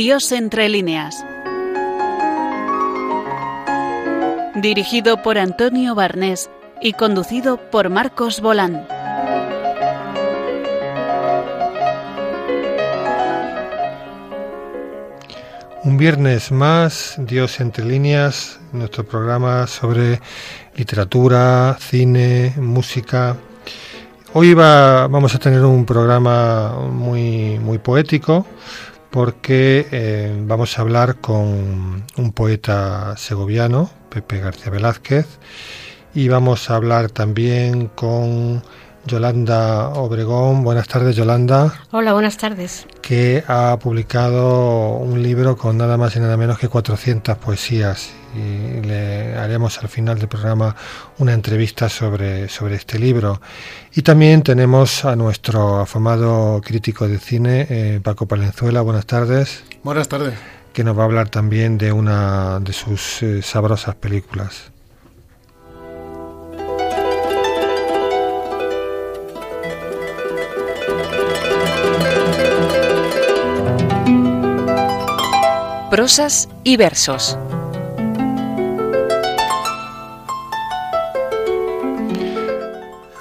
Dios entre líneas. Dirigido por Antonio Barnés y conducido por Marcos Bolán. Un viernes más, Dios entre líneas, nuestro programa sobre literatura, cine, música. Hoy va, vamos a tener un programa muy, muy poético porque eh, vamos a hablar con un poeta segoviano, Pepe García Velázquez, y vamos a hablar también con Yolanda Obregón. Buenas tardes, Yolanda. Hola, buenas tardes. Que ha publicado un libro con nada más y nada menos que 400 poesías. Y le haremos al final del programa una entrevista sobre, sobre este libro. Y también tenemos a nuestro afamado crítico de cine, eh, Paco Palenzuela. Buenas tardes. Buenas tardes. Que nos va a hablar también de una de sus eh, sabrosas películas. Prosas y versos.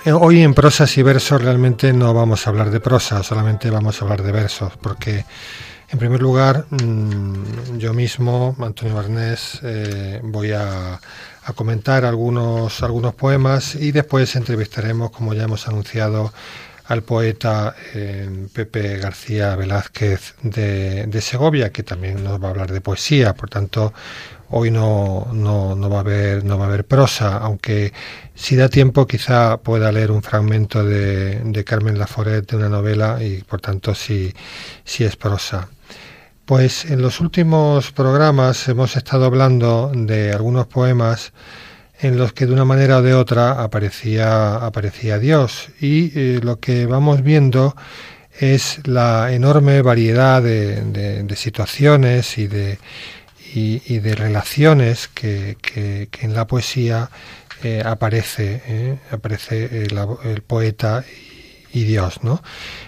Hoy en prosas y versos realmente no vamos a hablar de prosa, solamente vamos a hablar de versos, porque en primer lugar mm, yo mismo, Antonio Barnés, eh, voy a, a, comentar algunos, algunos poemas y después entrevistaremos, como ya hemos anunciado, al poeta eh, Pepe García Velázquez de, de, Segovia, que también nos va a hablar de poesía, por tanto hoy no, no, no, va a haber, no va a haber prosa, aunque si da tiempo quizá pueda leer un fragmento de, de Carmen Laforet de una novela y por tanto sí es prosa. Pues en los últimos programas hemos estado hablando de algunos poemas en los que de una manera o de otra aparecía, aparecía Dios. Y eh, lo que vamos viendo es la enorme variedad de, de, de situaciones y de, y, de relaciones que, que, en la poesía eh, aparece, eh, aparece el, poeta y, Dios. ¿no?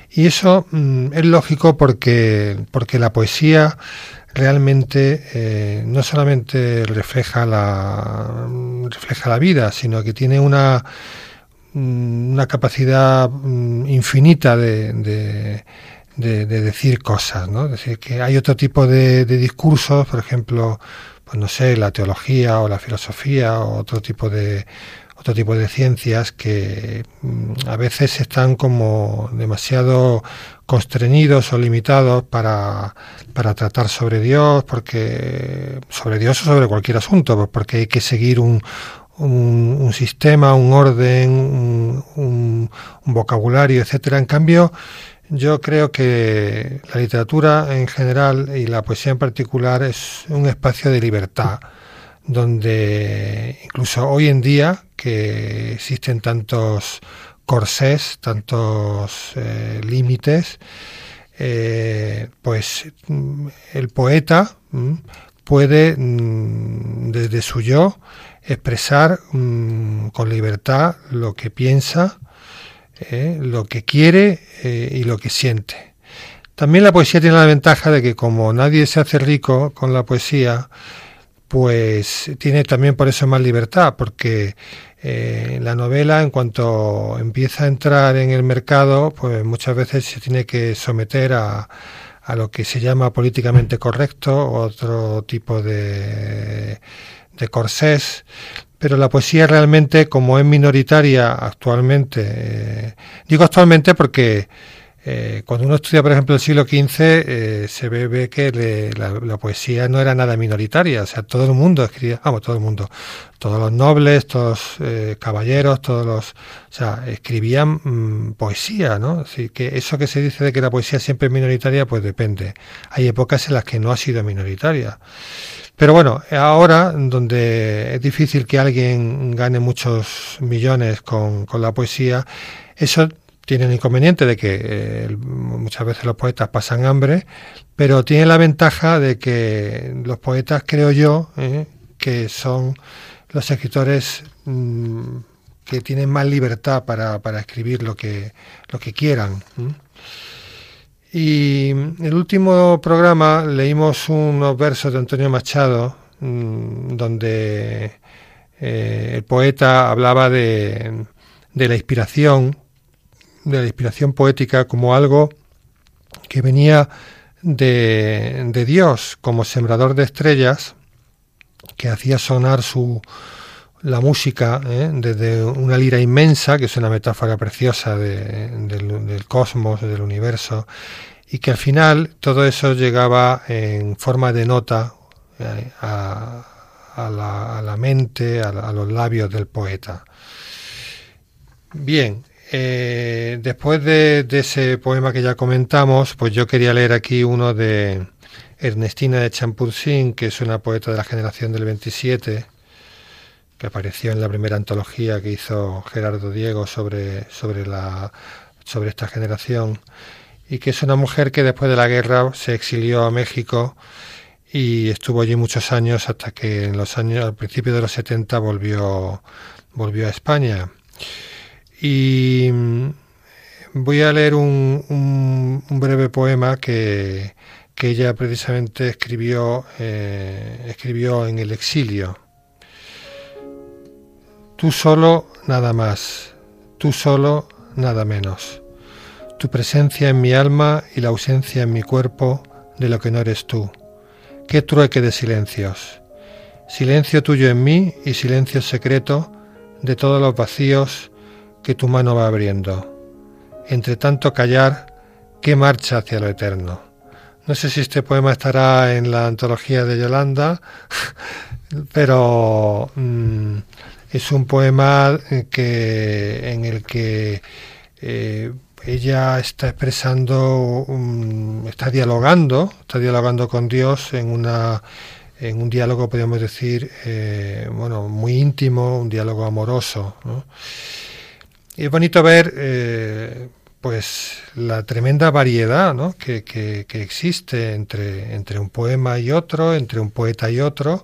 Y eso mm, es lógico porque, porque la poesía realmente eh, no solamente refleja la, refleja la vida, sino que tiene una, una capacidad infinita de, de, de, de decir cosas, ¿no? Es decir, que hay otro tipo de, de discursos, por ejemplo, pues no sé, la teología o la filosofía o otro tipo de otro tipo de ciencias que a veces están como demasiado constreñidos o limitados para, para tratar sobre Dios, porque sobre Dios o sobre cualquier asunto, pues porque hay que seguir un, un, un sistema, un orden, un, un vocabulario, etcétera. En cambio, yo creo que la literatura en general y la poesía en particular es un espacio de libertad donde incluso hoy en día que existen tantos corsés, tantos eh, límites, eh, pues el poeta mm, puede mm, desde su yo expresar mm, con libertad lo que piensa, eh, lo que quiere eh, y lo que siente. También la poesía tiene la ventaja de que como nadie se hace rico con la poesía, pues tiene también por eso más libertad, porque eh, la novela en cuanto empieza a entrar en el mercado, pues muchas veces se tiene que someter a, a lo que se llama políticamente correcto, otro tipo de, de corsés, pero la poesía realmente, como es minoritaria actualmente, eh, digo actualmente porque eh, cuando uno estudia, por ejemplo, el siglo XV, eh, se ve, ve que le, la, la, poesía no era nada minoritaria, o sea, todo el mundo escribía, vamos, todo el mundo, todos los nobles, todos los eh, caballeros, todos los, o sea, escribían mmm, poesía, ¿no? Así que eso que se dice de que la poesía siempre es minoritaria, pues depende. Hay épocas en las que no ha sido minoritaria. Pero bueno, ahora, donde es difícil que alguien gane muchos millones con, con la poesía, eso tiene el inconveniente de que eh, muchas veces los poetas pasan hambre, pero tiene la ventaja de que los poetas, creo yo, eh, que son los escritores mmm, que tienen más libertad para, escribir lo que, lo que quieran. Y el último programa leímos unos versos de Antonio Machado, mm, donde eh, el poeta hablaba de, de la inspiración, de la inspiración poética como algo que venía de, de Dios como sembrador de estrellas, que hacía sonar su, la música ¿eh? desde una lira inmensa, que es una metáfora preciosa del, cosmos, del universo, y que al final todo eso llegaba en forma de nota eh, a, la, mente, a, los labios del poeta. Bien, eh, después de, ese poema que ya comentamos, pues yo quería leer aquí uno de Ernestina de Champursin, que es una poeta de la generación del 27, que apareció en la primera antología que hizo Gerardo Diego sobre, sobre, la, sobre esta generación, y que es una mujer que después de la guerra se exilió a México y estuvo allí muchos años hasta que en los años, al principio de los 70 volvió, volvió a España. Y mm, voy a leer un, breve poema que, que, ella precisamente escribió, eh, escribió en el exilio. Tú solo, nada más. Tú solo, nada menos. Tu presencia en mi alma y la ausencia en mi cuerpo de lo que no eres tú. Qué trueque de silencios. Silencio tuyo en mí y silencio secreto de todos los vacíos que tu mano va abriendo. Entre tanto callar, qué marcha hacia lo eterno. No sé si este poema estará en la antología de Yolanda, pero mm, es un poema eh, que, en el que eh, ella está expresando, está dialogando, está dialogando con Dios en una en un diálogo, podríamos decir, eh, bueno, muy íntimo, un diálogo amoroso. Es bonito ver, pues, la tremenda variedad que, que, que, existe entre, entre un poema y otro, entre un poeta y otro.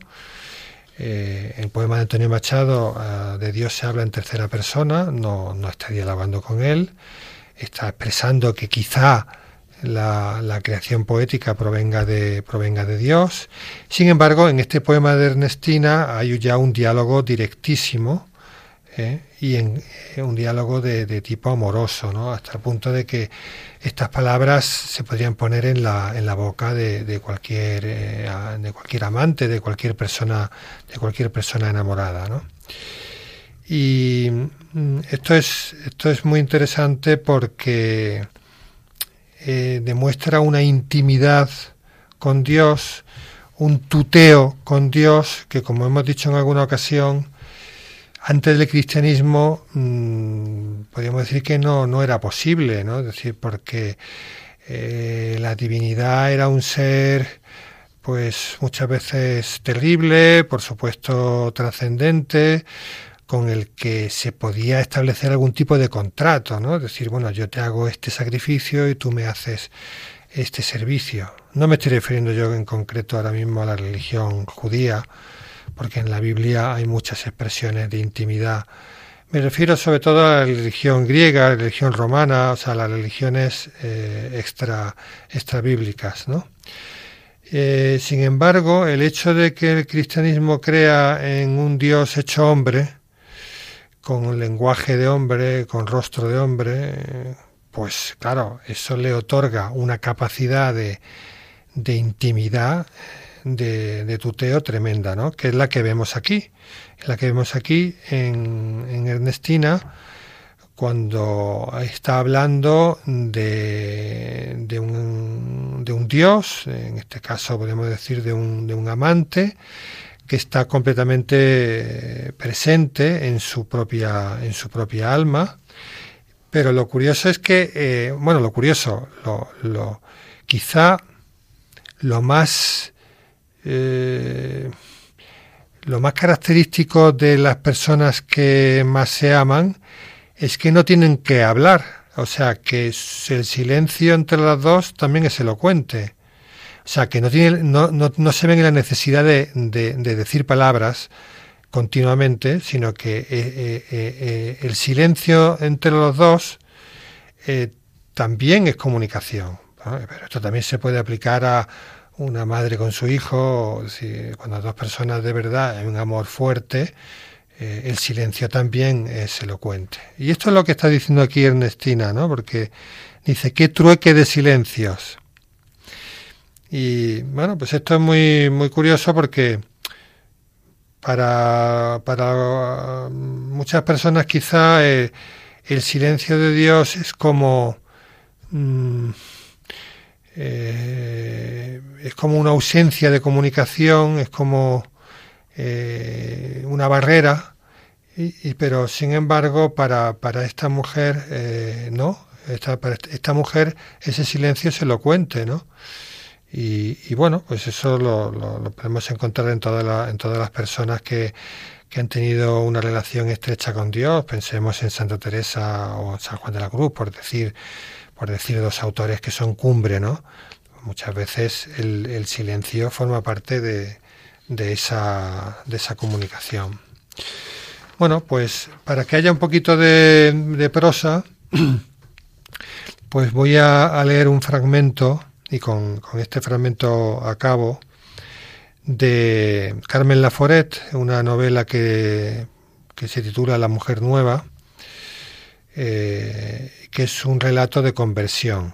Eh, el poema de Antonio Machado, ah, de Dios se habla en tercera persona, no, no está dialogando con él, está expresando que quizá la, creación poética provenga de, provenga de Dios. Sin embargo, en este poema de Ernestina hay ya un diálogo directísimo ¿eh? y en, eh, un diálogo de, tipo amoroso, ¿no? hasta el punto de que estas palabras se podrían poner en la, en la boca de, cualquier, eh, de cualquier amante, de cualquier persona, de cualquier persona enamorada. Y mm, esto es, esto es muy interesante porque demuestra una intimidad con Dios, un tuteo con Dios, que como hemos dicho en alguna ocasión, antes del cristianismo mm, podríamos decir que no, no era posible, ¿no? Es decir, porque eh, la divinidad era un ser pues muchas veces terrible, por supuesto trascendente, con el que se podía establecer algún tipo de contrato, ¿no? Es decir, bueno, yo te hago este sacrificio y tú me haces este servicio. No me estoy refiriendo yo en concreto ahora mismo a la religión judía, porque en la Biblia hay muchas expresiones de intimidad. Me refiero sobre todo a la religión griega, a la religión romana, o sea, las religiones eh, extra, extra bíblicas, ¿no? Eh, sin embargo, el hecho de que el cristianismo crea en un Dios hecho hombre, con un lenguaje de hombre, con rostro de hombre, pues claro, eso le otorga una capacidad de, de intimidad de, tuteo tremenda, ¿no? que es la que vemos aquí, la que vemos aquí en, Ernestina, cuando está hablando de, de, un, de, un, dios, en este caso podemos decir de un, de un amante, que está completamente presente en su propia, en su propia alma. Pero lo curioso es que, eh, bueno, lo curioso, lo, quizá lo más eh, lo más característico de las personas que más se aman es que no tienen que hablar, o sea, que el silencio entre las dos también es elocuente. O sea, que no, tiene, no, no, se ven en la necesidad de, decir palabras continuamente, sino que eh, eh, el silencio entre los dos también es comunicación. Pero esto también se puede aplicar a una madre con su hijo, si, cuando dos personas de verdad hay un amor fuerte, eh, el silencio también es elocuente. Y esto es lo que está diciendo aquí Ernestina, ¿no? Porque dice, qué trueque de silencios. Y bueno, pues esto es muy, muy curioso porque para, para muchas personas quizá eh, el silencio de Dios es como... Mm, eh, es como una ausencia de comunicación, es como eh, una barrera, y, pero sin embargo para, para esta mujer eh, no, esta, para esta mujer ese silencio es elocuente, ¿no? Y, y bueno, pues eso lo, lo, podemos encontrar en, toda en todas las personas que, que han tenido una relación estrecha con Dios, pensemos en Santa Teresa o San Juan de la Cruz, por decir por decir dos autores que son cumbre, ¿no? Muchas veces el, silencio forma parte de, esa comunicación. Bueno, pues para que haya un poquito de, prosa, pues voy a, leer un fragmento, y con, este fragmento acabo, de Carmen Laforet, una novela que, que se titula La mujer nueva, eh, que es un relato de conversión.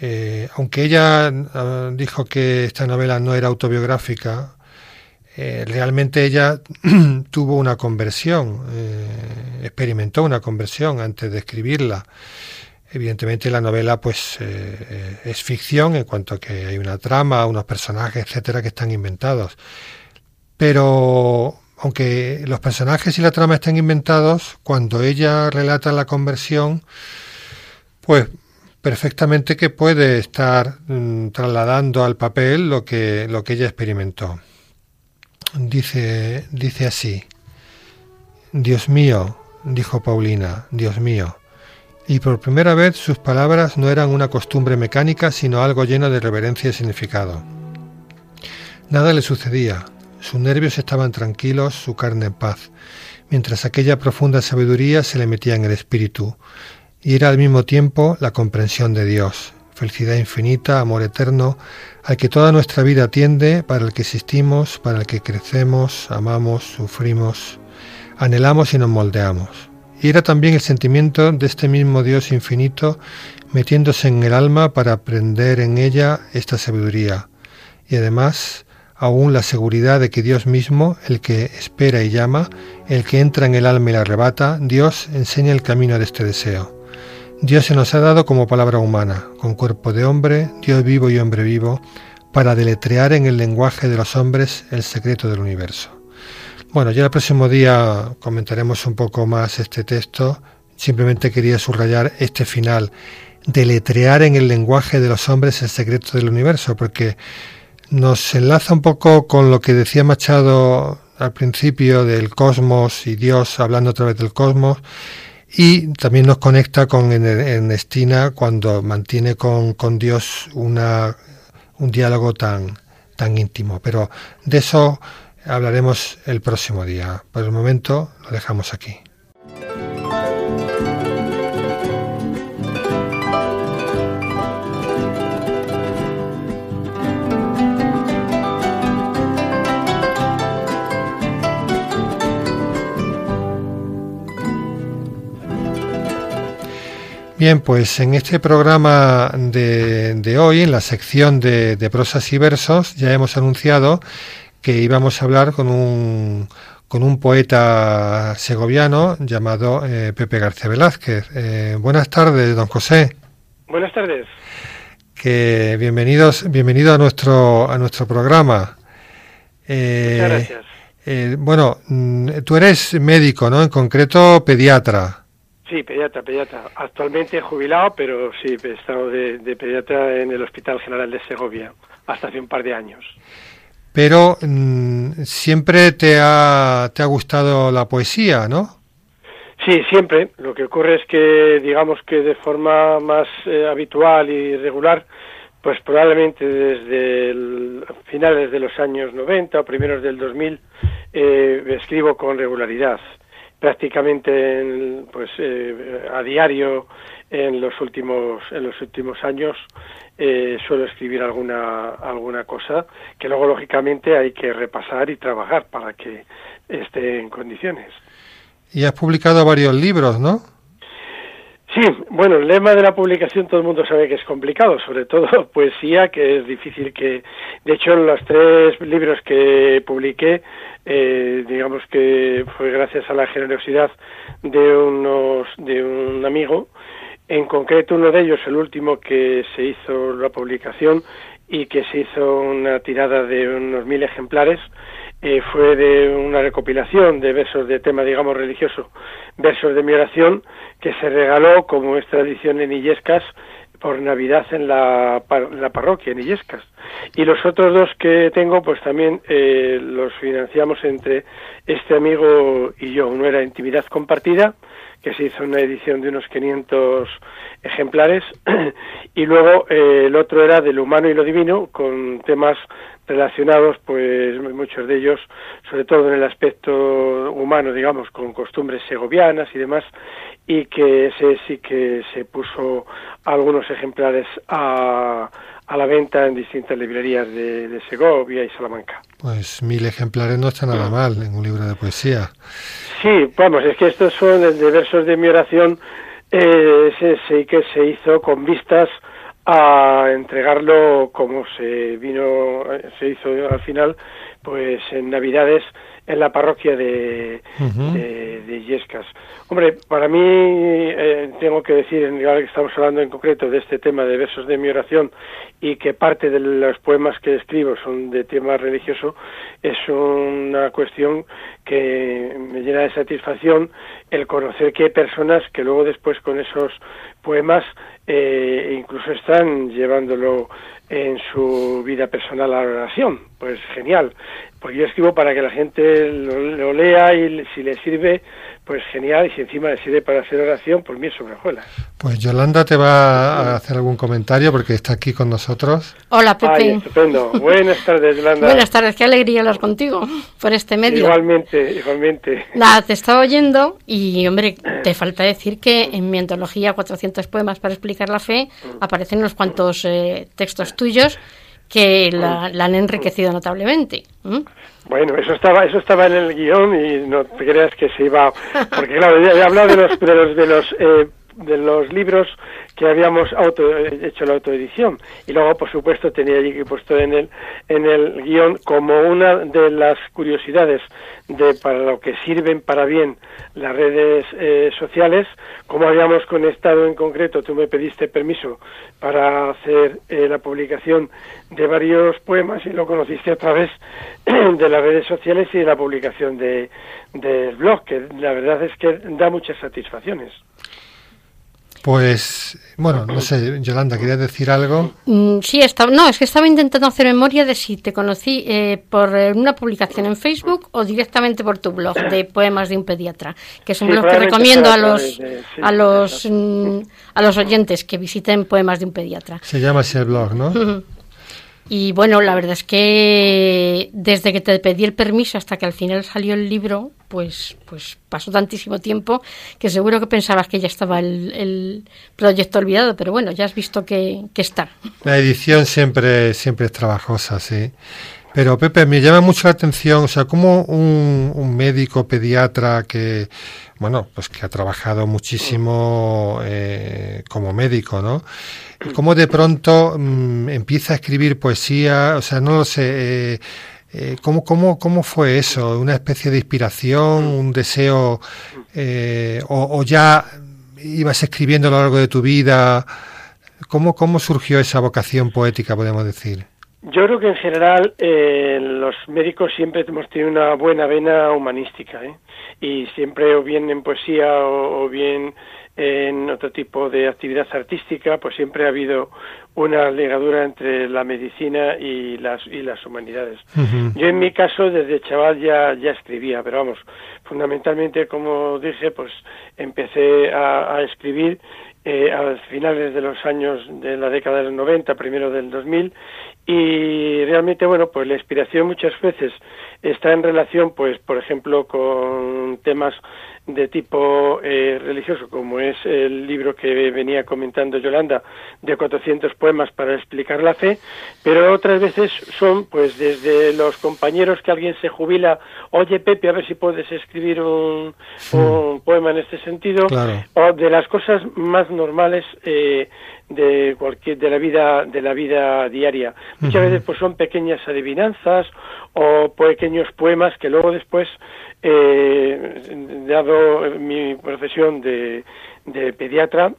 Eh, aunque ella ah, dijo que esta novela no era autobiográfica, eh, realmente ella tuvo una conversión, experimentó una conversión antes de escribirla. Evidentemente la novela pues es ficción en cuanto a que hay una trama, unos personajes, etcétera, que están inventados. Pero aunque los personajes y la trama estén inventados, cuando ella relata la conversión, pues perfectamente que puede estar mm, trasladando al papel lo que, lo que ella experimentó. Dice, dice así, Dios mío, dijo Paulina, Dios mío. Y por primera vez sus palabras no eran una costumbre mecánica, sino algo lleno de reverencia y significado. Nada le sucedía, sus nervios estaban tranquilos, su carne en paz, mientras aquella profunda sabiduría se le metía en el espíritu, y era al mismo tiempo la comprensión de Dios, felicidad infinita, amor eterno, al que toda nuestra vida tiende, para el que existimos, para el que crecemos, amamos, sufrimos, anhelamos y nos moldeamos. Y era también el sentimiento de este mismo Dios infinito metiéndose en el alma para aprender en ella esta sabiduría, y además aún la seguridad de que Dios mismo, el que espera y llama, el que entra en el alma y la arrebata, Dios enseña el camino de este deseo. Dios se nos ha dado como palabra humana, con cuerpo de hombre, Dios vivo y hombre vivo, para deletrear en el lenguaje de los hombres el secreto del universo. Bueno, ya el próximo día comentaremos un poco más este texto. Simplemente quería subrayar este final, deletrear en el lenguaje de los hombres el secreto del universo, porque nos enlaza un poco con lo que decía Machado al principio del cosmos y Dios hablando a través del cosmos y también nos conecta con Ernestina cuando mantiene con, con Dios una, un diálogo tan, tan íntimo. Pero de eso hablaremos el próximo día. Por el momento lo dejamos aquí. Bien, pues en este programa de, hoy, en la sección de, prosas y versos, ya hemos anunciado que íbamos a hablar con un, con un poeta segoviano llamado eh, Pepe García Velázquez. Eh, buenas tardes, don José. Buenas tardes. Que bienvenidos, bienvenido a nuestro a nuestro programa. Eh, Muchas gracias. bueno, mm, tú eres médico, ¿no? En concreto, pediatra. Sí, pediatra, pediatra. Actualmente jubilado, pero sí, he estado de, pediatra en el Hospital General de Segovia hasta hace un par de años. Pero mm, siempre te ha, te ha gustado la poesía, ¿no? Sí, siempre. Lo que ocurre es que, digamos que de forma más eh, habitual y regular, pues probablemente desde finales de los años 90 o primeros del 2000 eh, escribo con regularidad prácticamente pues eh, a diario en los últimos en los últimos años eh, suelo escribir alguna alguna cosa que luego lógicamente hay que repasar y trabajar para que esté en condiciones. Y has publicado varios libros, ¿no? Sí, bueno, el lema de la publicación todo el mundo sabe que es complicado, sobre todo poesía, que es difícil que... De hecho, los tres libros que publiqué, eh, digamos que fue gracias a la generosidad de, unos, de un amigo, en concreto uno de ellos, el último que se hizo la publicación y que se hizo una tirada de unos mil ejemplares, eh, fue de una recopilación de versos de tema, digamos, religioso, versos de mi oración, que se regaló, como es tradición en Illescas, por Navidad en la, parroquia, en Illescas. Y los otros dos que tengo, pues también eh, los financiamos entre este amigo y yo. Uno era Intimidad Compartida, que se hizo una edición de unos 500 ejemplares, y luego eh, el otro era del humano y lo divino, con temas relacionados, pues muchos de ellos, sobre todo en el aspecto humano, digamos, con costumbres segovianas y demás, y que ese sí que se puso algunos ejemplares a, a la venta en distintas librerías de, Segovia y Salamanca. Pues mil ejemplares no está nada mal en un libro de poesía. Sí, vamos, es que estos son de versos de mi oración, eh, ese que se hizo con vistas a entregarlo como se vino, se hizo al final, pues en Navidades en la parroquia de, de, Yescas. Hombre, para mí, eh, tengo que decir, ahora que estamos hablando en concreto de este tema de versos de mi oración y que parte de los poemas que escribo son de tema religioso, es una cuestión que me llena de satisfacción el conocer que hay personas que luego después con esos poemas eh, incluso están llevándolo en su vida personal a la oración. Pues genial. Porque yo escribo para que la gente lo, lea y si le sirve, pues genial. Y si encima le sirve para hacer oración, pues bien sobrejuela. Pues Yolanda te va a hacer algún comentario porque está aquí con nosotros. Hola, Pepe. estupendo. Buenas tardes, Yolanda. Buenas tardes. Qué alegría hablar contigo por este medio. Igualmente, igualmente. Nada, te estaba oyendo y, hombre, te falta decir que en mi antología 400 poemas para explicar la fe aparecen unos cuantos eh, textos tuyos que la, han enriquecido notablemente. Bueno, eso estaba, eso estaba en el guion y no te creas que se iba, porque claro, ya he hablado de los, de los, de los eh, de los libros que habíamos auto, hecho la autoedición. Y luego por supuesto tenía allí puesto en el en el guion como una de las curiosidades de para lo que sirven para bien las redes eh, sociales como habíamos conectado en concreto tú me pediste permiso para hacer eh, la publicación de varios poemas y lo conociste a través de las redes sociales y de la publicación de del blog que la verdad es que da muchas satisfacciones pues, bueno, no sé, Yolanda, ¿querías decir algo? Mm, sí, estaba, no, es que estaba intentando hacer memoria de si te conocí eh, por una publicación en Facebook o directamente por tu blog de Poemas de un Pediatra, que es un blog que recomiendo a los, a, los, mm, a los oyentes que visiten Poemas de un Pediatra. Se llama así el blog, ¿no? Y bueno, la verdad es que desde que te pedí el permiso hasta que al final salió el libro, pues, pues pasó tantísimo tiempo que seguro que pensabas que ya estaba el, proyecto olvidado, pero bueno, ya has visto que, está. La edición siempre, siempre es trabajosa, sí. Pero Pepe, me llama mucho la atención, o sea, como un, un médico pediatra que, bueno, pues que ha trabajado muchísimo eh, como médico, ¿no? ¿Cómo de pronto mm, empieza a escribir poesía? O sea, no lo sé. Eh, eh, ¿cómo, cómo, ¿Cómo fue eso? ¿Una especie de inspiración, un deseo? o, ya ibas escribiendo a lo largo de tu vida? ¿Cómo, cómo surgió esa vocación poética, podemos decir? Yo creo que en general los médicos siempre hemos tenido una buena vena humanística, ¿eh? y siempre o bien en poesía o, bien en otro tipo de actividad artística, pues siempre ha habido una ligadura entre la medicina y las y las humanidades. Yo en mi caso desde chaval ya ya escribía, pero vamos, fundamentalmente como dije, pues empecé a, a escribir eh, a finales de los años de la década del 90, primero del 2000, y realmente, bueno, pues la inspiración muchas veces está en relación, pues, por ejemplo, con temas de tipo eh, religioso, como es el libro que venía comentando Yolanda, de 400 poemas para explicar la fe, pero otras veces son, pues, desde los compañeros que alguien se jubila, oye Pepe, a ver si puedes escribir un, poema en este sentido, o de las cosas más normales eh, de cualquier de la vida de la vida diaria. Muchas veces pues son pequeñas adivinanzas o pequeños poemas que luego después eh, dado mi profesión de, de pediatra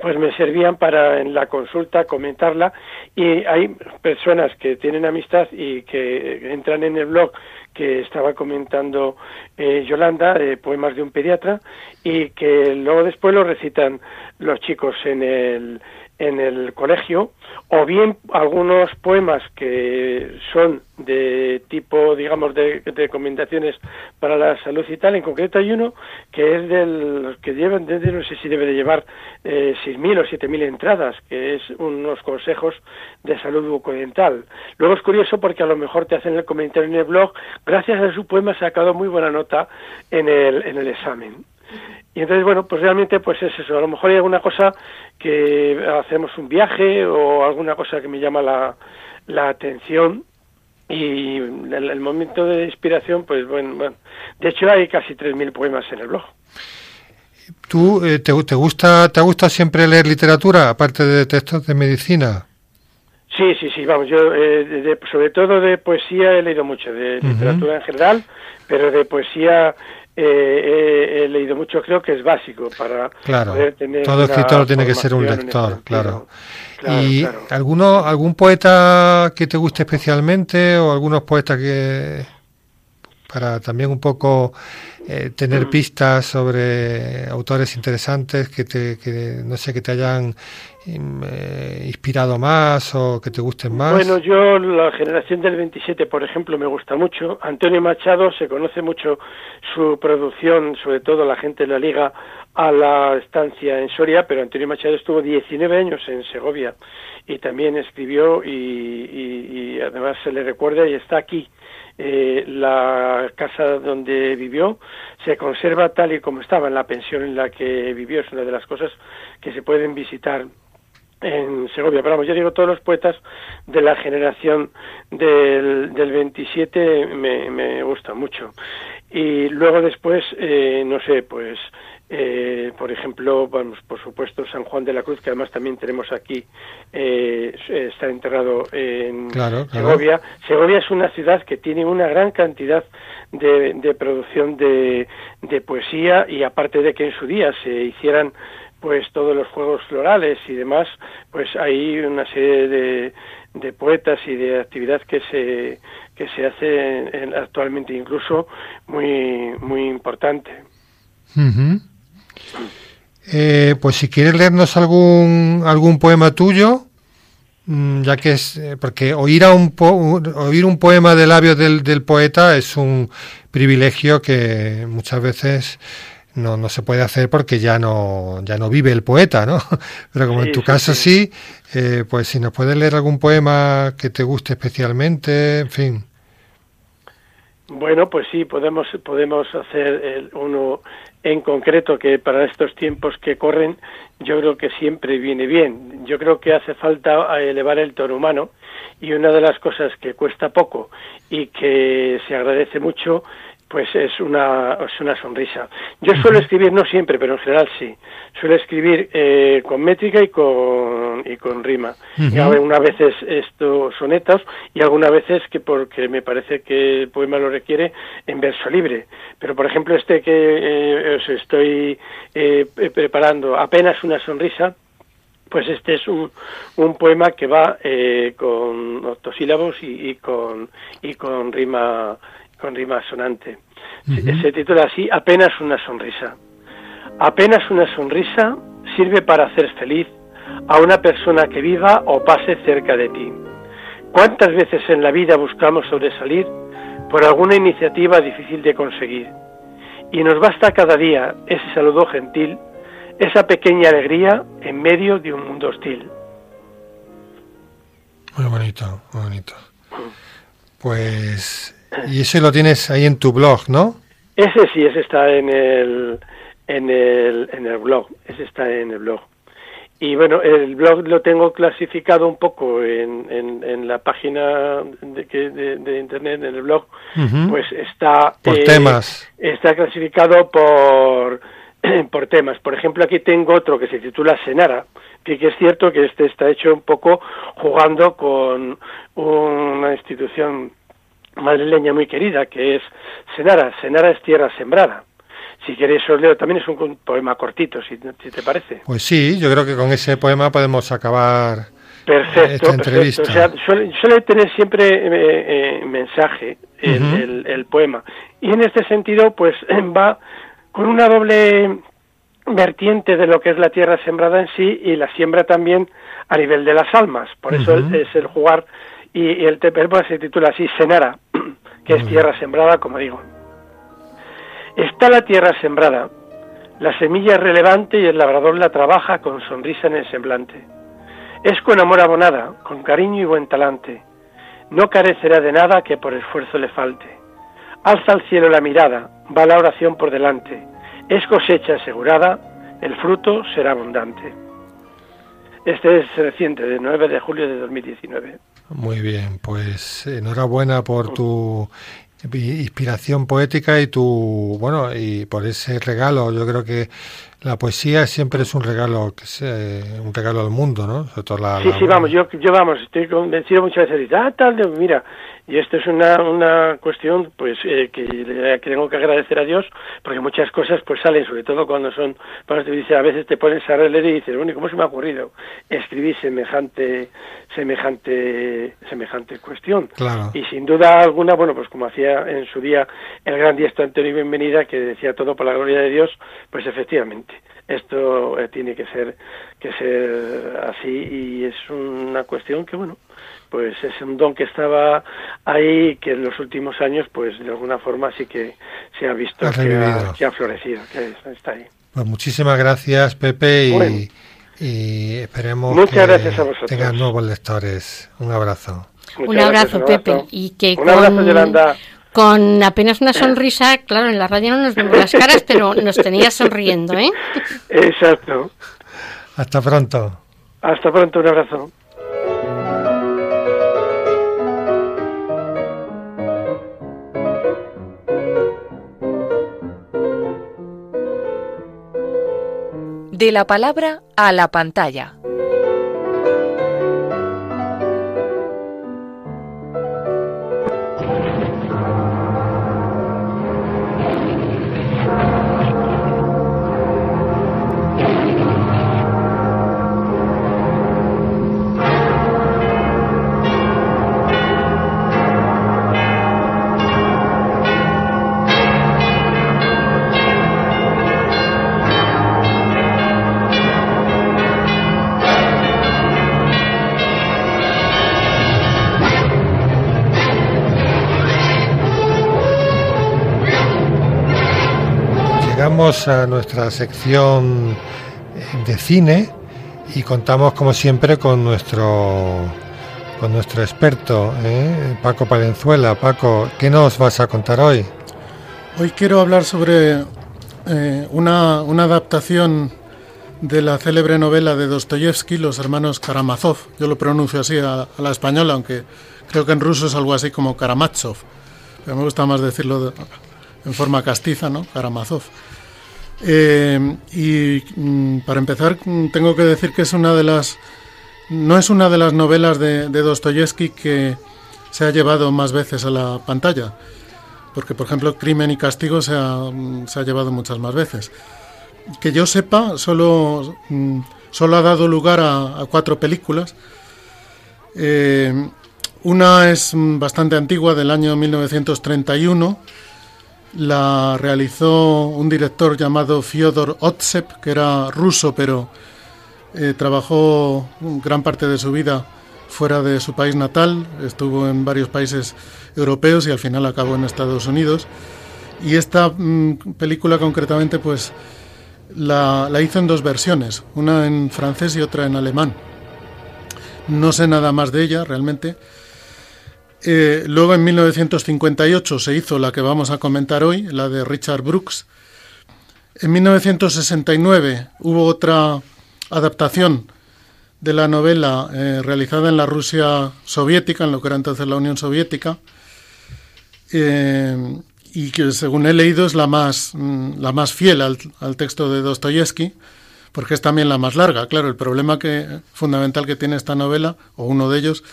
pues me servían para en la consulta comentarla. Y hay personas que tienen amistad y que entran en el blog que estaba comentando eh, Yolanda, de poemas de un pediatra, y que luego después lo recitan los chicos en el, en el colegio, o bien algunos poemas que son de tipo, digamos, de, recomendaciones para la salud y tal. En concreto hay uno que es del que llevan, desde, no sé si debe de llevar eh, 6.000 o 7.000 entradas, que es unos consejos de salud bucodental. Luego es curioso porque a lo mejor te hacen el comentario en el blog, gracias a su poema ha sacado muy buena nota en el, en el examen. Y entonces, bueno, pues realmente pues es eso. A lo mejor hay alguna cosa que hacemos un viaje o alguna cosa que me llama la, la atención y el, momento de inspiración, pues bueno, bueno. De hecho hay casi 3.000 poemas en el blog. ¿Tú eh, te, te, gusta te gusta siempre leer literatura, aparte de textos de medicina? Sí, sí, sí, vamos, yo eh, sobre todo de poesía he leído mucho, de literatura en general, pero de poesía eh, he leído mucho, creo que es básico para poder tener. Todo escritor tiene que ser un lector, claro. ¿Y alguno, algún poeta que te guste especialmente o algunos poetas que para también un poco eh, tener mm. pistas sobre autores interesantes que te que, no sé que te hayan inspirado más o que te gusten más? Bueno, yo la generación del 27, por ejemplo, me gusta mucho. Antonio Machado se conoce mucho su producción, sobre todo la gente la liga a la estancia en Soria, pero Antonio Machado estuvo 19 años en Segovia y también escribió y, y además se le recuerda y está aquí. Eh, la casa donde vivió se conserva tal y como estaba en la pensión en la que vivió. Es una de las cosas que se pueden visitar en Segovia. Pero vamos, yo digo, todos los poetas de la generación del, del 27 me, me gustan mucho. Y luego después, eh, no sé, pues eh, por ejemplo, vamos, por supuesto, San Juan de la Cruz, que además también tenemos aquí, eh, está enterrado en Segovia. Segovia es una ciudad que tiene una gran cantidad de, de producción de, de, poesía y aparte de que en su día se hicieran pues todos los juegos florales y demás, pues hay una serie de, de poetas y de actividad que se que se hace actualmente incluso muy muy importante. Eh, pues si quieres leernos algún algún poema tuyo, mm, ya que es eh, porque oír a un oír un poema de labios del, del poeta es un privilegio que muchas veces no, no se puede hacer porque ya no, ya no vive el poeta, ¿no? Pero como en tu caso sí, eh, pues si nos puedes leer algún poema que te guste especialmente, en fin. Bueno, pues sí, podemos, podemos hacer uno en concreto que para estos tiempos que corren yo creo que siempre viene bien. Yo creo que hace falta elevar el tono humano y una de las cosas que cuesta poco y que se agradece mucho pues es una, es una sonrisa. Yo suelo escribir, no siempre, pero en general sí. Suelo escribir eh, con métrica y con, y con rima. Y algunas veces esto sonetas y algunas veces que porque me parece que el poema lo requiere en verso libre. Pero por ejemplo este que eh, os estoy eh, preparando, apenas una sonrisa, pues este es un, un poema que va con octosílabos y, y, con, y con rima con rima sonante. Se titula así, apenas una sonrisa. Apenas una sonrisa sirve para hacer feliz a una persona que viva o pase cerca de ti. ¿Cuántas veces en la vida buscamos sobresalir por alguna iniciativa difícil de conseguir? Y nos basta cada día ese saludo gentil, esa pequeña alegría en medio de un mundo hostil. Muy bonito, muy bonito. Pues y eso lo tienes ahí en tu blog, ¿no? Ese sí, ese está en el, en el, en el blog, ese está en el blog. Y bueno, el blog lo tengo clasificado un poco en, en, la página de, de, internet, en el blog, pues está... Por eh, temas. Está clasificado por, por temas. Por ejemplo, aquí tengo otro que se titula Senara, que, que es cierto que este está hecho un poco jugando con una institución madrileña muy querida, que es Senara. Senara es tierra sembrada. Si queréis os leo, también es un poema cortito, si, te parece. Pues sí, yo creo que con ese poema podemos acabar perfecto, esta entrevista. Perfecto. O sea, suele, tener siempre eh, eh, mensaje el, poema. Y en este sentido, pues va con una doble vertiente de lo que es la tierra sembrada en sí y la siembra también a nivel de las almas. Por eso es el jugar y, el poema se titula así, Senara, que es tierra sembrada, como digo. Está la tierra sembrada, la semilla es relevante y el labrador la trabaja con sonrisa en el semblante. Es con amor abonada, con cariño y buen talante. No carecerá de nada que por esfuerzo le falte. Alza al cielo la mirada, va la oración por delante. Es cosecha asegurada, el fruto será abundante. Este es reciente, de 9 de julio de 2019. Muy bien, pues enhorabuena por tu inspiración poética y tu bueno y por ese regalo. Yo creo que la poesía siempre es un regalo que es eh, un regalo al mundo no sí sí vamos yo yo vamos estoy convencido muchas veces ah tal mira y esto es una, una cuestión pues eh, que, que, tengo que agradecer a Dios porque muchas cosas pues salen, sobre todo cuando son, dice, a veces te pones a leer y dices, bueno, ¿cómo se me ha ocurrido escribir semejante semejante semejante cuestión? Y sin duda alguna, bueno, pues como hacía en su día el gran diestro Antonio Bienvenida, que decía todo por la gloria de Dios, pues efectivamente esto eh, tiene que ser que ser así y es una cuestión que bueno pues es un don que estaba ahí que en los últimos años pues de alguna forma sí que se ha visto que ha, florecido que está ahí. Pues muchísimas gracias Pepe y, esperemos que tengas nuevos lectores. Un abrazo. Un abrazo, Pepe y que un abrazo Yolanda. con apenas una sonrisa, claro, en la radio no nos vemos las caras, pero nos tenía sonriendo, ¿eh? Exacto. Hasta pronto. Hasta pronto, un abrazo. De la palabra a la pantalla. A nuestra sección de cine y contamos como siempre con nuestro con nuestro experto, ¿eh? Paco Palenzuela. Paco, ¿qué nos vas a contar hoy? Hoy quiero hablar sobre eh, una, una, adaptación de la célebre novela de Dostoyevsky, Los hermanos Karamazov. Yo lo pronuncio así a, la española, aunque creo que en ruso es algo así como Karamazov. Pero me gusta más decirlo en forma castiza, ¿no? Karamazov. Eh, y mm, para empezar, mm, tengo que decir que es una de las. No es una de las novelas de, de Dostoyevsky que se ha llevado más veces a la pantalla. Porque, por ejemplo, Crimen y Castigo se ha, mm, se ha llevado muchas más veces. Que yo sepa, solo, solo ha dado lugar a, cuatro películas. Eh, una es bastante antigua, del año 1931 la realizó un director llamado Fyodor Otsep, que era ruso, pero eh, trabajó gran parte de su vida fuera de su país natal, estuvo en varios países europeos y al final acabó en Estados Unidos. Y esta mm, película concretamente pues la, la hizo en dos versiones, una en francés y otra en alemán. No sé nada más de ella realmente, Eh, luego en 1958 se hizo la que vamos a comentar hoy, la de Richard Brooks. En 1969 hubo otra adaptación de la novela eh, realizada en la Rusia soviética, en lo que era entonces la Unión Soviética, eh, y que según he leído es la más, mm, la más fiel al, texto de Dostoyevsky, porque es también la más larga. Claro, el problema que, fundamental que tiene esta novela, o uno de ellos,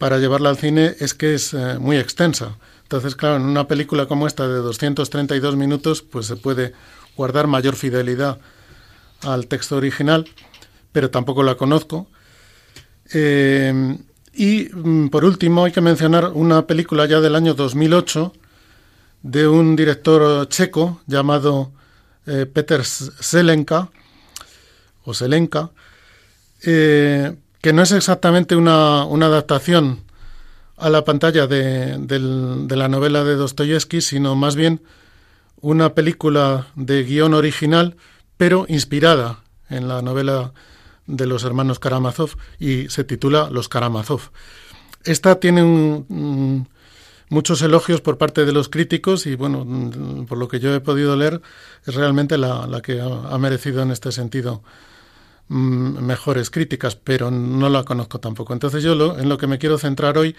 para llevarla al cine, es que es eh, muy extensa. Entonces, claro, en una película como esta de 232 minutos, pues se puede guardar mayor fidelidad al texto original pero tampoco la conozco. Eh, y mm, por último hay que mencionar una película ya del año 2008 de un director checo llamado eh, Peter Selenka, o que no es exactamente una, adaptación a la pantalla de, de la novela de Dostoyevsky, sino más bien una película de guion original, pero inspirada en la novela de los hermanos Karamazov y se titula Los Karamazov. Esta tiene muchos elogios por parte de los críticos y, bueno, mm, por lo que yo he podido leer, es realmente la, que ha, merecido en este sentido mejores críticas, pero no la conozco tampoco. Entonces yo en lo que me quiero centrar hoy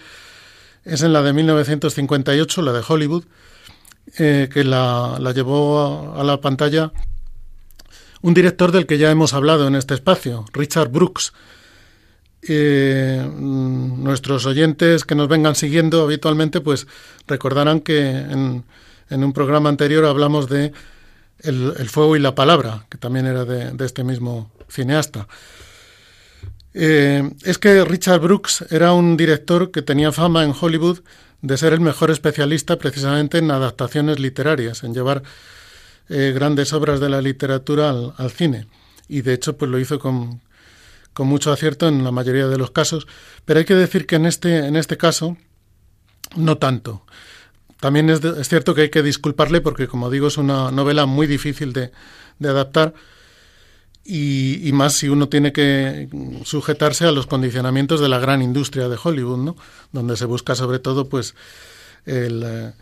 es en la de 1958, la de Hollywood, eh, que la, llevó a la pantalla un director del que ya hemos hablado en este espacio, Richard Brooks. Eh, mm, nuestros oyentes que nos vengan siguiendo habitualmente, pues recordarán que en, un programa anterior hablamos de el, fuego y la palabra, que también era de, este mismo cineasta. Eh, es que Richard Brooks era un director que tenía fama en Hollywood de ser el mejor especialista precisamente en adaptaciones literarias, en llevar eh, grandes obras de la literatura al, cine. Y de hecho, pues lo hizo con, con, mucho acierto en la mayoría de los casos. Pero hay que decir que en este, en este caso, no tanto. También es, cierto que hay que disculparle porque, como digo, es una novela muy difícil de, de adaptar y, más si uno tiene que sujetarse a los condicionamientos de la gran industria de Hollywood, ¿no? Donde se busca sobre todo, pues, el, eh,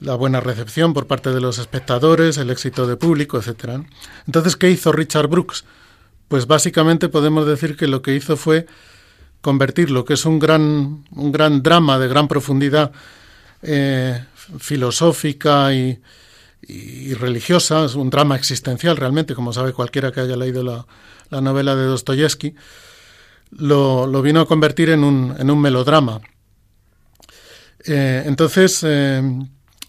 la buena recepción por parte de los espectadores, el éxito de público, etcétera. Entonces, ¿qué hizo Richard Brooks? Pues básicamente podemos decir que lo que hizo fue convertir lo que es un gran, un gran drama de gran profundidad eh, filosófica y, religiosa, es un drama existencial realmente, como sabe cualquiera que haya leído la, novela de Dostoyevsky, lo, lo, vino a convertir en un, en un melodrama. Eh, entonces, eh,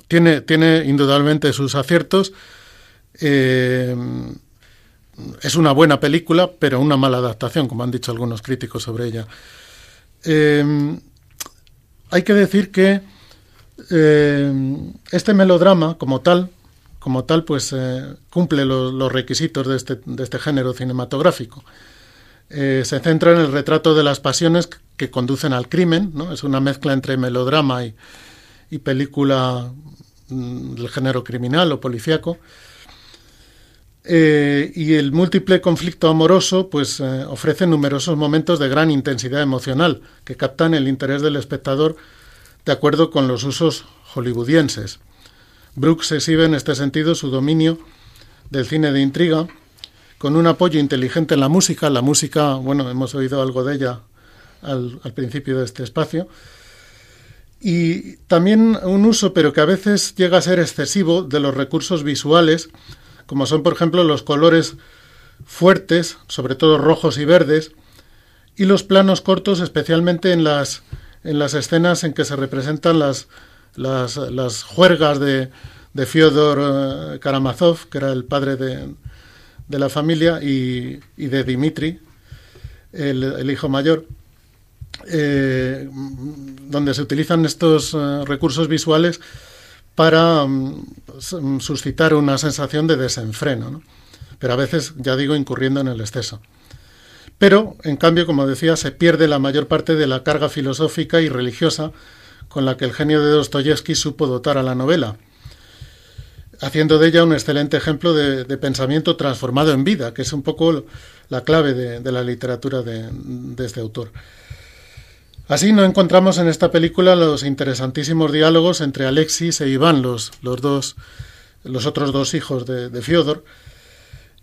tiene, tiene indudablemente sus aciertos. Eh, es una buena película, pero una mala adaptación, como han dicho algunos críticos sobre ella. Hay que decir que este melodrama, como tal, como tal, pues cumple los, requisitos de este, este, género cinematográfico. se centra en el retrato de las pasiones que conducen al crimen, ¿no? Es una mezcla entre melodrama y, película mm, del género criminal o policíaco. Eh, y el múltiple conflicto amoroso pues eh, ofrece numerosos momentos de gran intensidad emocional que captan el interés del espectador de acuerdo con los usos hollywoodienses. Brooks exhibe en este sentido su dominio del cine de intriga con un apoyo inteligente en la música. La música, bueno, hemos oído algo de ella al principio de este espacio y también un uso, pero que a veces llega a ser excesivo, de los recursos visuales, como son, por ejemplo, los colores fuertes, sobre todo rojos y verdes, y los planos cortos, especialmente en las, en las escenas en que se representan las, las, las juergas de, de Fyodor eh, Karamazov, que era el padre de, de la familia, y, y de Dimitri, el, el hijo mayor. Eh, donde se utilizan estos eh, recursos visuales para mm, suscitar una sensación de desenfreno, pero a veces, ya digo, incurriendo en el exceso. Pero, en cambio, como decía, se pierde la mayor parte de la carga filosófica y religiosa con la que el genio de Dostoyevsky supo dotar a la novela, haciendo de ella un excelente ejemplo de, pensamiento transformado en vida, que es un poco la clave de, la literatura de este autor. Así no encontramos en esta película los interesantísimos diálogos entre Alexis e Iván, los, los dos, los otros dos hijos de, de Fiodor,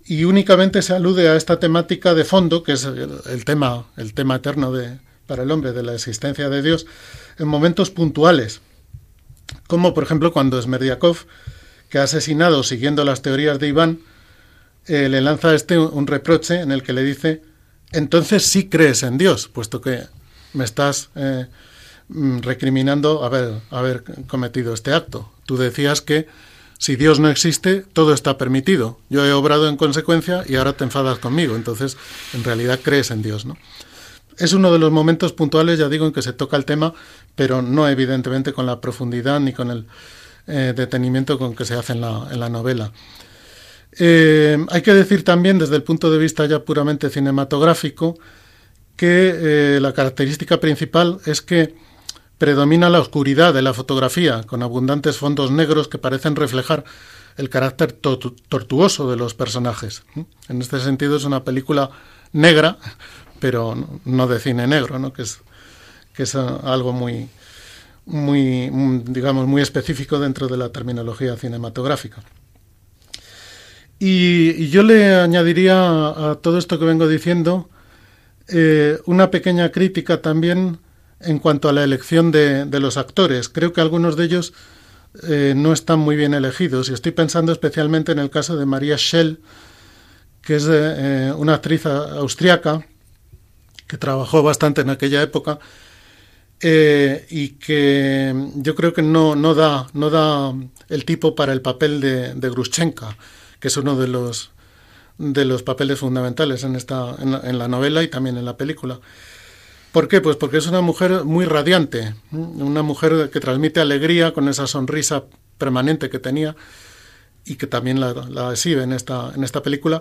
y únicamente se alude a esta temática de fondo, que es el, tema, el tema eterno de, para el hombre de la existencia de Dios, en momentos puntuales, como por ejemplo cuando Smerdiakov, que ha asesinado siguiendo las teorías de Iván, eh, le lanza a este un reproche en el que le dice, entonces sí crees en Dios, puesto que me estás eh, mm, recriminando haber, haber cometido este acto. Tú decías que si Dios no existe, todo está permitido. Yo he obrado en consecuencia y ahora te enfadas conmigo. Entonces, en realidad crees en Dios, ¿no? Es uno de los momentos puntuales, ya digo, en que se toca el tema, pero no evidentemente con la profundidad ni con el eh, detenimiento con que se hace en la, en la novela. Eh, hay que decir también, desde el punto de vista ya puramente cinematográfico, que eh, la característica principal es que predomina la oscuridad de la fotografía, con abundantes fondos negros que parecen reflejar el carácter tortuoso de los personajes. En este sentido es una película negra, pero no de cine negro, ¿no? que es, algo muy, muy, digamos, muy específico dentro de la terminología cinematográfica. Y, yo le añadiría a, todo esto que vengo diciendo eh, una pequeña crítica también en cuanto a la elección de, los actores. Creo que algunos de ellos eh, no están muy bien elegidos y estoy pensando especialmente en el caso de María Schell, que es eh, una actriz austriaca que trabajó bastante en aquella época eh, y que yo creo que no, no, da, no da el tipo para el papel de, de Gruschenka, que es uno de los, de los papeles fundamentales en, esta, en la novela y también en la película. ¿Por qué? Pues porque es una mujer muy radiante, una mujer que transmite alegría con esa sonrisa permanente que tenía y que también la, exhibe en esta, en esta película.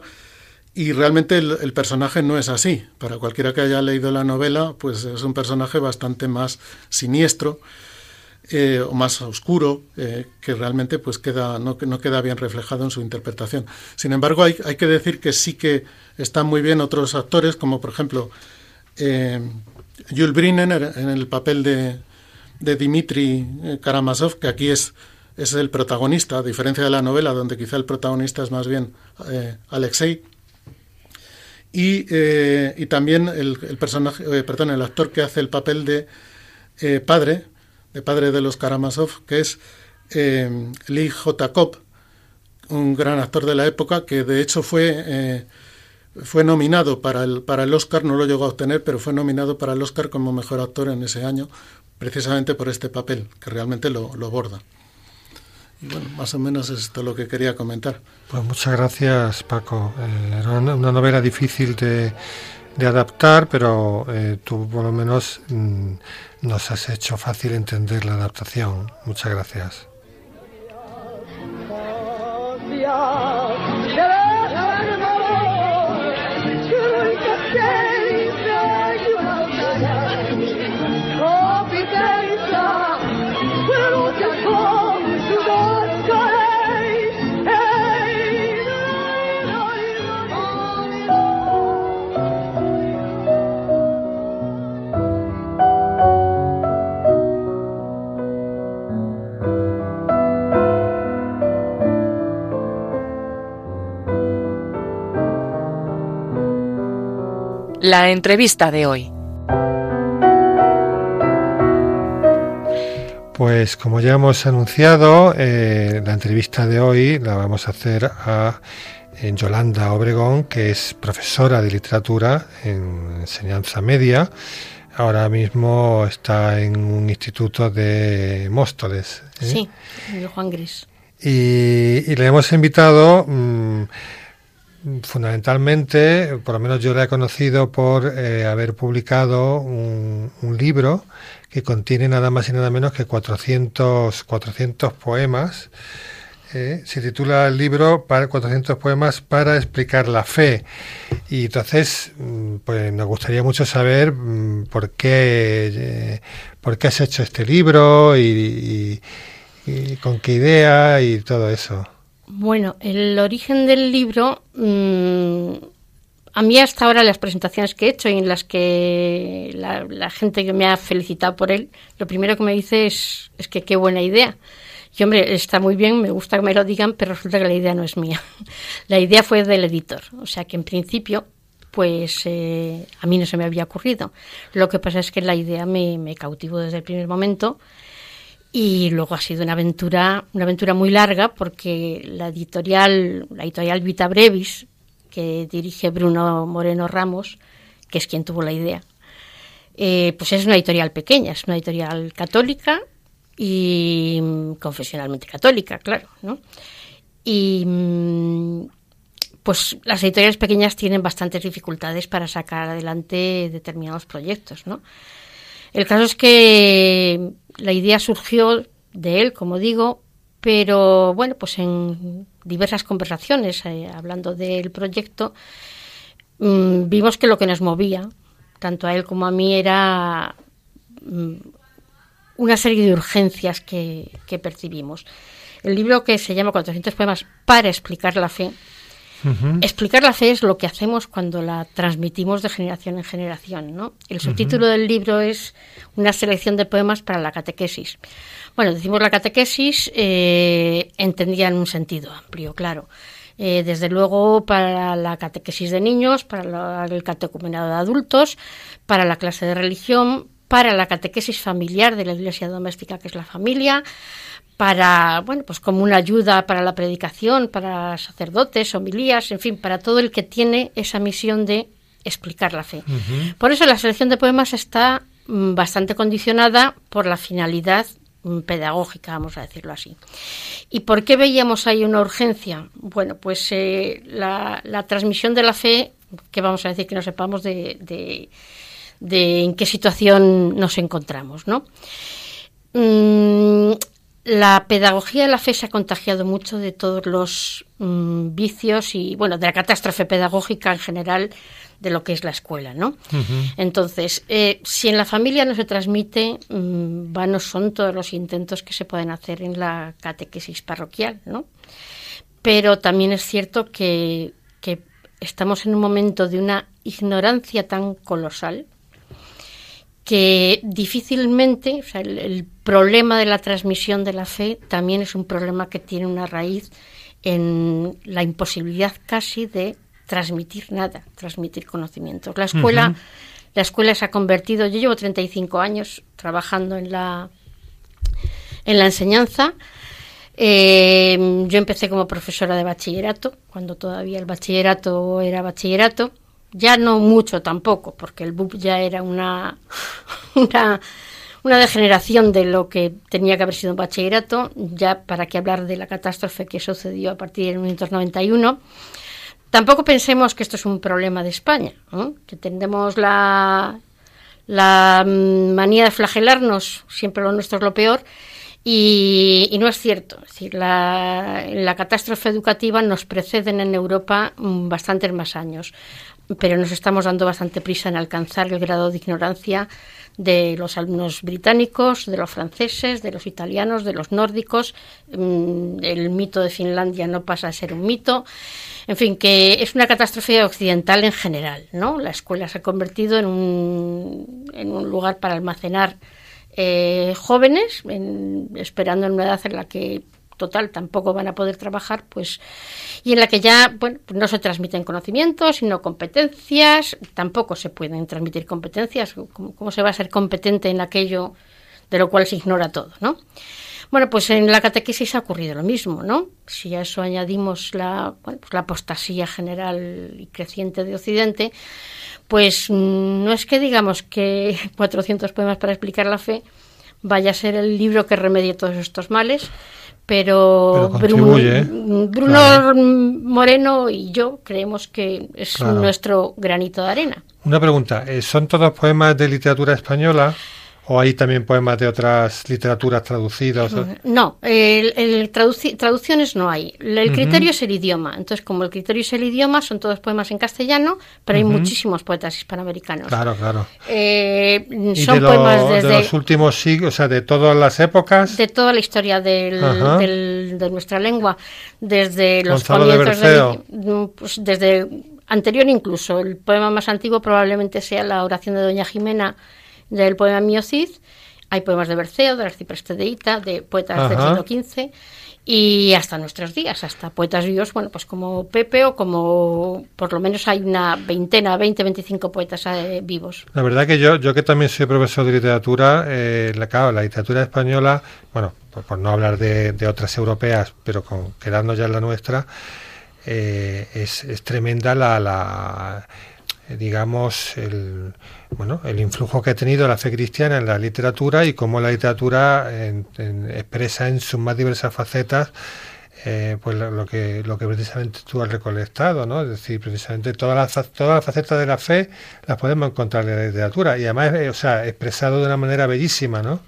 Y realmente el, personaje no es así. Para cualquiera que haya leído la novela, pues es un personaje bastante más siniestro eh, o más oscuro, eh, que realmente pues queda, no, no, queda bien reflejado en su interpretación. Sin embargo, hay, hay, que decir que sí que están muy bien otros actores, como por ejemplo eh, Jules Briner en el papel de, de Dmitri eh, Karamazov, que aquí es, es el protagonista, a diferencia de la novela, donde quizá el protagonista es más bien Alexei. Y, eh, y también el, el personaje, perdón, el actor que hace el papel de padre, de padre de los Karamazov, que es Lee J. Kopp, un gran actor de la época, que de hecho fue fue nominado para el, para el Oscar, no lo llegó a obtener, pero fue nominado para el Oscar como mejor actor en ese año, precisamente por este papel, que realmente lo, lo borda. Y bueno, más o menos es esto lo que quería comentar. Pues muchas gracias, Paco. Eh, era una, novela difícil de, de adaptar, pero eh, tú por lo menos mm, nos has hecho fácil entender la adaptación. Muchas gracias. La entrevista de hoy. Pues como ya hemos anunciado, eh, la entrevista de hoy la vamos a hacer a Yolanda Obregón, que es profesora de literatura en enseñanza media. Ahora mismo está en un instituto de Móstoles. ¿eh? Sí, de Juan Gris. Y, le hemos invitado mm, fundamentalmente, por lo menos yo la he conocido por eh, haber publicado un, libro que contiene nada más y nada menos que 400, 400 poemas. Eh, se titula el libro para 400 poemas para explicar la fe. Y entonces, mm, pues nos gustaría mucho saber mm, por qué, eh, por qué has hecho este libro y con qué idea y todo eso. Bueno, el origen del libro, mm, a mí hasta ahora las presentaciones que he hecho y en las que la, gente que me ha felicitado por él, lo primero que me dice es, es que qué buena idea. Y hombre, está muy bien, me gusta que me lo digan, pero resulta que la idea no es mía. La idea fue del editor. O sea que en principio, pues eh, a mí no se me había ocurrido. Lo que pasa es que la idea me, me cautivó desde el primer momento y luego ha sido una aventura, una aventura muy larga porque la editorial, la editorial Vita Brevis, que dirige Bruno Moreno Ramos, que es quien tuvo la idea, eh, pues es una editorial pequeña, es una editorial católica y mm, confesionalmente católica, claro, ¿no? Y mm, pues las editoriales pequeñas tienen bastantes dificultades para sacar adelante determinados proyectos, ¿no? El caso es que la idea surgió de él, como digo, pero bueno, pues en diversas conversaciones, eh, hablando del proyecto, mm, vimos que lo que nos movía, tanto a él como a mí, era mm, una serie de urgencias que, percibimos. El libro que se llama 400 poemas para explicar la fe, Explicar la fe es lo que hacemos cuando la transmitimos de generación en generación. ¿no? El subtítulo del libro es Una selección de poemas para la catequesis. Bueno, decimos la catequesis, eh, entendía en un sentido amplio, claro. Eh, desde luego para la catequesis de niños, para el catecumenado de adultos, para la clase de religión, para la catequesis familiar de la iglesia doméstica, que es la familia, para, bueno, pues como una ayuda para la predicación, para sacerdotes, homilías, en fin, para todo el que tiene esa misión de explicar la fe. Por eso la selección de poemas está mm, bastante condicionada por la finalidad mm, pedagógica, vamos a decirlo así. ¿Y por qué veíamos ahí una urgencia? Bueno, pues eh, la, transmisión de la fe, que vamos a decir que no sepamos de, de, en qué situación nos encontramos, ¿no? Mm, la pedagogía de la fe se ha contagiado mucho de todos los mm, vicios y, bueno, de la catástrofe pedagógica en general de lo que es la escuela, ¿no? Entonces, eh, si en la familia no se transmite, mm, vanos son todos los intentos que se pueden hacer en la catequesis parroquial, ¿no? Pero también es cierto que, que estamos en un momento de una ignorancia tan colosal que difícilmente, o sea, el, problema de la transmisión de la fe también es un problema que tiene una raíz en la imposibilidad casi de transmitir nada, transmitir conocimientos. La escuela, la escuela se ha convertido, yo llevo 35 años trabajando en la, en la enseñanza. Eh, yo empecé como profesora de bachillerato, cuando todavía el bachillerato era bachillerato ya no mucho tampoco, porque el BUP ya era una, una, degeneración de lo que tenía que haber sido un bachillerato, ya para qué hablar de la catástrofe que sucedió a partir de 1991. Tampoco pensemos que esto es un problema de España, que tendemos la, la mm, manía de flagelarnos, siempre lo nuestro es lo peor, y, no es cierto. Es decir, la, la catástrofe educativa nos preceden en Europa mm, bastantes más años pero nos estamos dando bastante prisa en alcanzar el grado de ignorancia de los alumnos británicos, de los franceses, de los italianos, de los nórdicos. Mm, el mito de Finlandia no pasa a ser un mito. En fin, que es una catástrofe occidental en general, ¿no? La escuela se ha convertido en un, en un lugar para almacenar eh, jóvenes, esperando en una edad en la que total tampoco van a poder trabajar, pues, y en la que ya, bueno, pues no se transmiten conocimientos, sino competencias, tampoco se pueden transmitir competencias, ¿cómo, se va a ser competente en aquello de lo cual se ignora todo, ¿no? Bueno, pues en la catequesis ha ocurrido lo mismo, ¿no? Si a eso añadimos la, pues la apostasía general y creciente de Occidente, pues mm, no es que digamos que 400 poemas para explicar la fe vaya a ser el libro que remedie todos estos males, pero, Bruno, Moreno y yo creemos que es nuestro granito de arena. Una pregunta, eh, ¿son todos poemas de literatura española? ¿O hay también poemas de otras literaturas traducidas? No, el, traducciones no hay. El criterio es el idioma. Entonces, como el criterio es el idioma, son todos poemas en castellano, pero hay muchísimos poetas hispanoamericanos. Claro, claro. Eh, son poemas desde... De los últimos siglos, o sea, de todas las épocas. De toda la historia de nuestra lengua. Desde los comienzos de... Pues, desde anterior incluso. El poema más antiguo probablemente sea la oración de Doña Jimena del poema Mío Cid. Hay poemas de Berceo, de Arcipreste de Ita, de poetas del siglo XV y hasta nuestros días, hasta poetas vivos, bueno, pues como Pepe o como por lo menos hay una veintena, 20, 25 poetas eh, vivos. La verdad que yo, yo que también soy profesor de literatura, eh, la, la literatura española, bueno, por, no hablar de, otras europeas, pero con, quedarnos ya en la nuestra, eh, es, es, tremenda la, la digamos, el, bueno, el influjo que ha tenido la fe cristiana en la literatura y cómo la literatura expresa en sus más diversas facetas eh, pues lo, que lo que precisamente tú has recolectado, ¿no? Es decir, precisamente todas las todas las facetas de la fe las podemos encontrar en la literatura y además, eh, o sea, expresado de una manera bellísima, ¿no?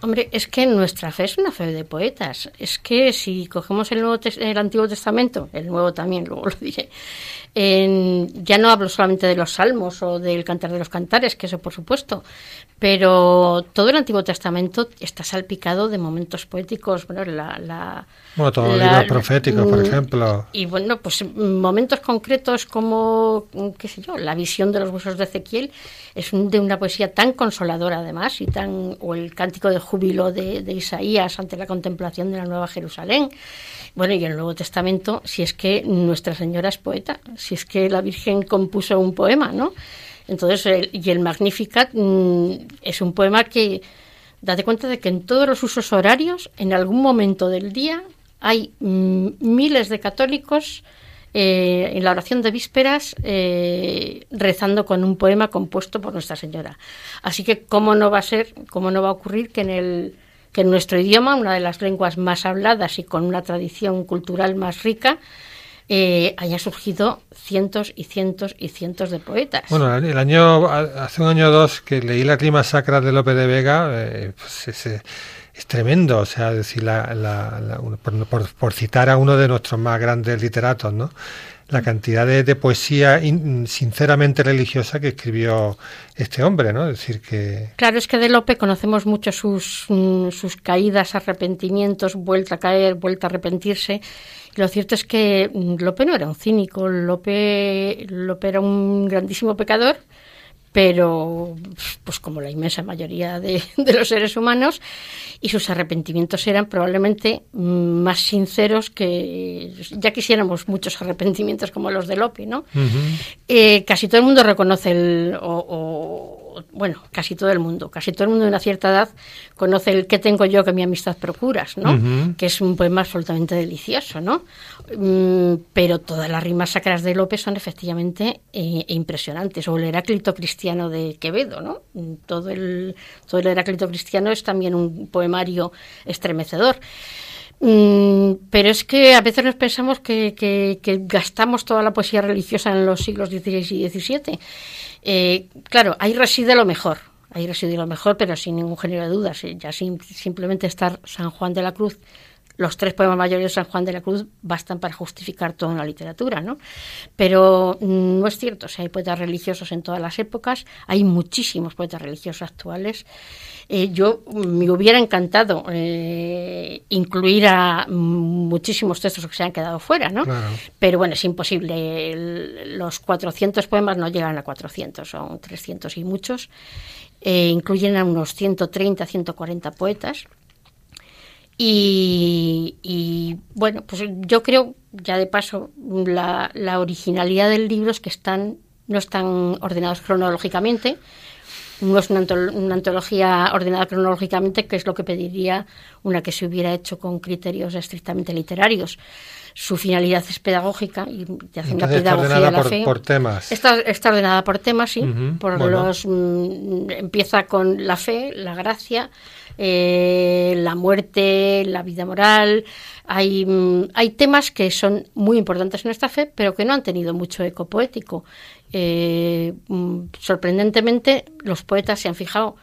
Hombre, es que nuestra fe es una fe de poetas. Es que si cogemos el Nuevo el Antiguo Testamento, el Nuevo también, luego lo diré, ya no hablo solamente de los salmos o del cantar de los cantares, que eso por supuesto, pero todo el Antiguo Testamento está salpicado de momentos poéticos, bueno, la... bueno, todos los libros proféticos, por mm, ejemplo. Y bueno, pues momentos concretos como, qué sé yo, la visión de los huesos de Ezequiel es de una poesía tan consoladora además, y tan o el cántico de júbilo de, de Isaías ante la contemplación de la Nueva Jerusalén. Bueno, y el Nuevo Testamento, si es que Nuestra Señora es poeta, si es que la Virgen compuso un poema, ¿no? Entonces, y el Magnificat mm, es un poema que, date cuenta de que en todos los usos horarios, en algún momento del día, hay mm, miles de católicos eh, en la oración de vísperas eh, rezando con un poema compuesto por Nuestra Señora. Así que, ¿cómo no va a ser, cómo no va a ocurrir que en el que en nuestro idioma, una de las lenguas más habladas y con una tradición cultural más rica, eh, haya surgido cientos y cientos y cientos de poetas. Bueno, el año hace un año o dos que leí la clima sacra de Lope de Vega, eh, pues es, tremendo, o sea, decir la, por, citar a uno de nuestros más grandes literatos, ¿no? La cantidad de, poesía sinceramente religiosa que escribió este hombre, ¿no? Es decir que claro es que de Lope conocemos mucho sus mm, sus caídas, arrepentimientos, vuelta a caer, vuelta a arrepentirse lo cierto es que mm, Lope no era un cínico, Lope, Lope era un grandísimo pecador, pero pues como la inmensa mayoría de, los seres humanos, y sus arrepentimientos eran probablemente más sinceros que ya quisiéramos muchos arrepentimientos como los de Lope, ¿no? Eh, casi todo el mundo reconoce el, o bueno, casi todo el mundo, casi todo el mundo de una cierta edad conoce el que tengo yo que mi amistad procuras, ¿no? Que es un poema absolutamente delicioso, ¿no? Mm, pero todas las rimas sacras de López son efectivamente eh, impresionantes. O el Heráclito cristiano de Quevedo, ¿no? Todo el, todo el Heráclito cristiano es también un poemario estremecedor. Mm, pero es que a veces nos pensamos que, que, gastamos toda la poesía religiosa en los siglos XVI y XVII. Eh, claro, ahí reside lo mejor, ahí reside lo mejor, pero sin ningún género de dudas. Eh, ya sin, simplemente estar San Juan de la Cruz, los tres poemas mayores de San Juan de la Cruz bastan para justificar toda una literatura, ¿no? Pero mm, no es cierto, o sea, hay poetas religiosos en todas las épocas, hay muchísimos poetas religiosos actuales. Eh, yo me hubiera encantado incluir a muchísimos textos que se han quedado fuera, ¿no? Pero bueno, es imposible. los 400 poemas no llegan a 400, son 300 y muchos. Eh, incluyen a unos 130, 140 poetas. Y, bueno, pues yo creo, ya de paso, la, la originalidad del libro es que están, no están ordenados cronológicamente, no es una, antología ordenada cronológicamente, que es lo que pediría una que se hubiera hecho con criterios estrictamente literarios. Su finalidad es pedagógica y te hacen la pedagogía de la por, fe. por temas. Está, está, ordenada por temas, sí. por los, mm, empieza con la fe, la gracia, eh, la muerte, la vida moral. Hay, mm, hay temas que son muy importantes en esta fe, pero que no han tenido mucho eco poético. Eh, mm, sorprendentemente, los poetas se han fijado